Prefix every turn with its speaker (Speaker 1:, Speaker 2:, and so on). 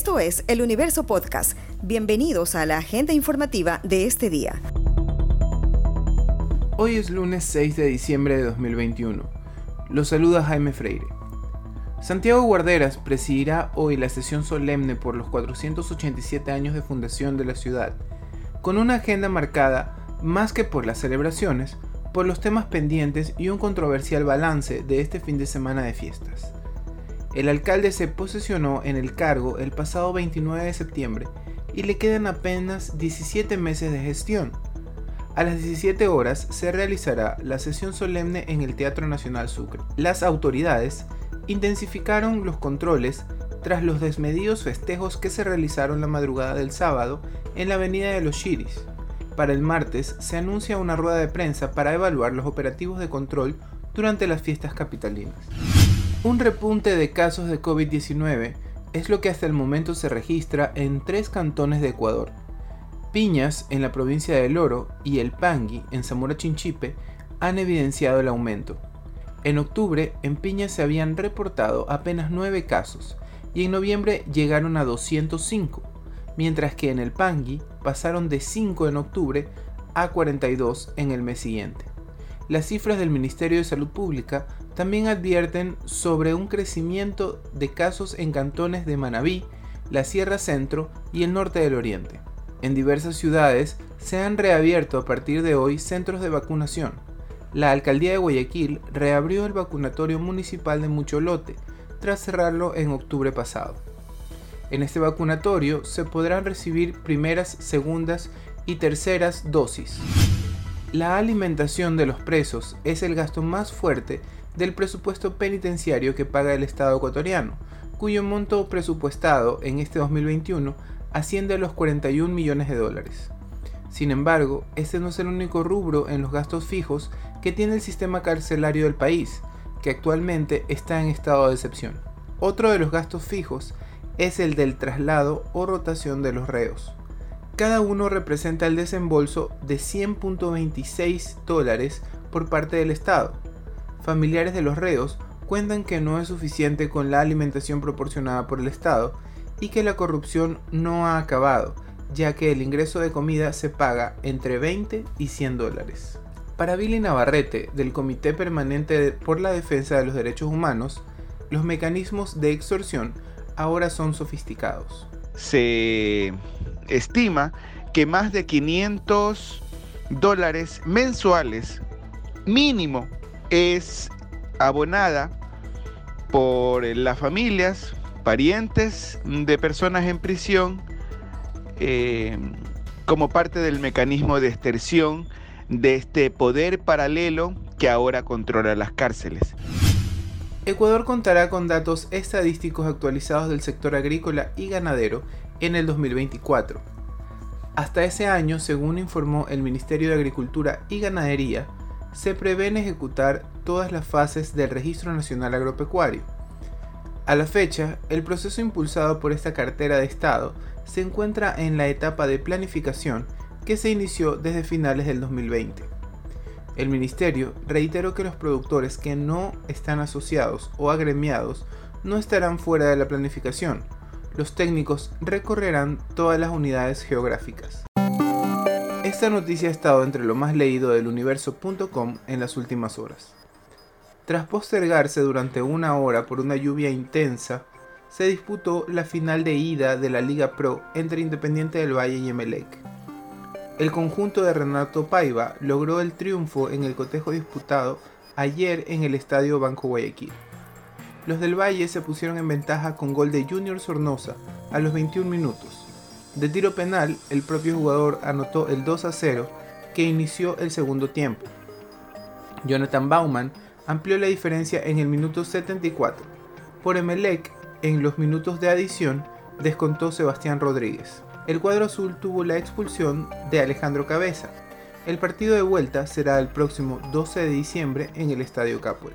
Speaker 1: Esto es El Universo Podcast. Bienvenidos a la agenda informativa de este día.
Speaker 2: Hoy es lunes 6 de diciembre de 2021. Los saluda Jaime Freire. Santiago Guarderas presidirá hoy la sesión solemne por los 487 años de fundación de la ciudad, con una agenda marcada, más que por las celebraciones, por los temas pendientes y un controversial balance de este fin de semana de fiestas. El alcalde se posesionó en el cargo el pasado 29 de septiembre y le quedan apenas 17 meses de gestión. A las 17 horas se realizará la sesión solemne en el Teatro Nacional Sucre. Las autoridades intensificaron los controles tras los desmedidos festejos que se realizaron la madrugada del sábado en la Avenida de los Chiris. Para el martes se anuncia una rueda de prensa para evaluar los operativos de control durante las fiestas capitalinas. Un repunte de casos de COVID-19 es lo que hasta el momento se registra en tres cantones de Ecuador. Piñas, en la provincia de Loro, y El Pangui, en Zamora Chinchipe, han evidenciado el aumento. En octubre, en Piñas se habían reportado apenas 9 casos, y en noviembre llegaron a 205, mientras que en El Pangui pasaron de 5 en octubre a 42 en el mes siguiente. Las cifras del Ministerio de Salud Pública también advierten sobre un crecimiento de casos en cantones de Manabí, la Sierra Centro y el norte del Oriente. En diversas ciudades se han reabierto a partir de hoy centros de vacunación. La alcaldía de Guayaquil reabrió el vacunatorio municipal de Mucholote tras cerrarlo en octubre pasado. En este vacunatorio se podrán recibir primeras, segundas y terceras dosis. La alimentación de los presos es el gasto más fuerte del presupuesto penitenciario que paga el Estado ecuatoriano, cuyo monto presupuestado en este 2021 asciende a los 41 millones de dólares. Sin embargo, este no es el único rubro en los gastos fijos que tiene el sistema carcelario del país, que actualmente está en estado de excepción. Otro de los gastos fijos es el del traslado o rotación de los reos cada uno representa el desembolso de 100.26 dólares por parte del Estado. Familiares de los reos cuentan que no es suficiente con la alimentación proporcionada por el Estado y que la corrupción no ha acabado, ya que el ingreso de comida se paga entre 20 y 100 dólares. Para Billy Navarrete, del Comité Permanente por la Defensa de los Derechos Humanos, los mecanismos de extorsión ahora son sofisticados.
Speaker 3: Se estima que más de 500 dólares mensuales mínimo es abonada por las familias, parientes de personas en prisión, eh, como parte del mecanismo de exterción de este poder paralelo que ahora controla las cárceles.
Speaker 2: Ecuador contará con datos estadísticos actualizados del sector agrícola y ganadero en el 2024. Hasta ese año, según informó el Ministerio de Agricultura y Ganadería, se prevén ejecutar todas las fases del Registro Nacional Agropecuario. A la fecha, el proceso impulsado por esta cartera de Estado se encuentra en la etapa de planificación que se inició desde finales del 2020. El Ministerio reiteró que los productores que no están asociados o agremiados no estarán fuera de la planificación, los técnicos recorrerán todas las unidades geográficas. Esta noticia ha estado entre lo más leído del universo.com en las últimas horas. Tras postergarse durante una hora por una lluvia intensa, se disputó la final de ida de la Liga Pro entre Independiente del Valle y Emelec. El conjunto de Renato Paiva logró el triunfo en el cotejo disputado ayer en el Estadio Banco Guayaquil. Los del Valle se pusieron en ventaja con gol de Junior Sornosa a los 21 minutos. De tiro penal, el propio jugador anotó el 2 a 0 que inició el segundo tiempo. Jonathan Bauman amplió la diferencia en el minuto 74. Por Emelec, en los minutos de adición, descontó Sebastián Rodríguez. El cuadro azul tuvo la expulsión de Alejandro Cabeza. El partido de vuelta será el próximo 12 de diciembre en el Estadio Capuel.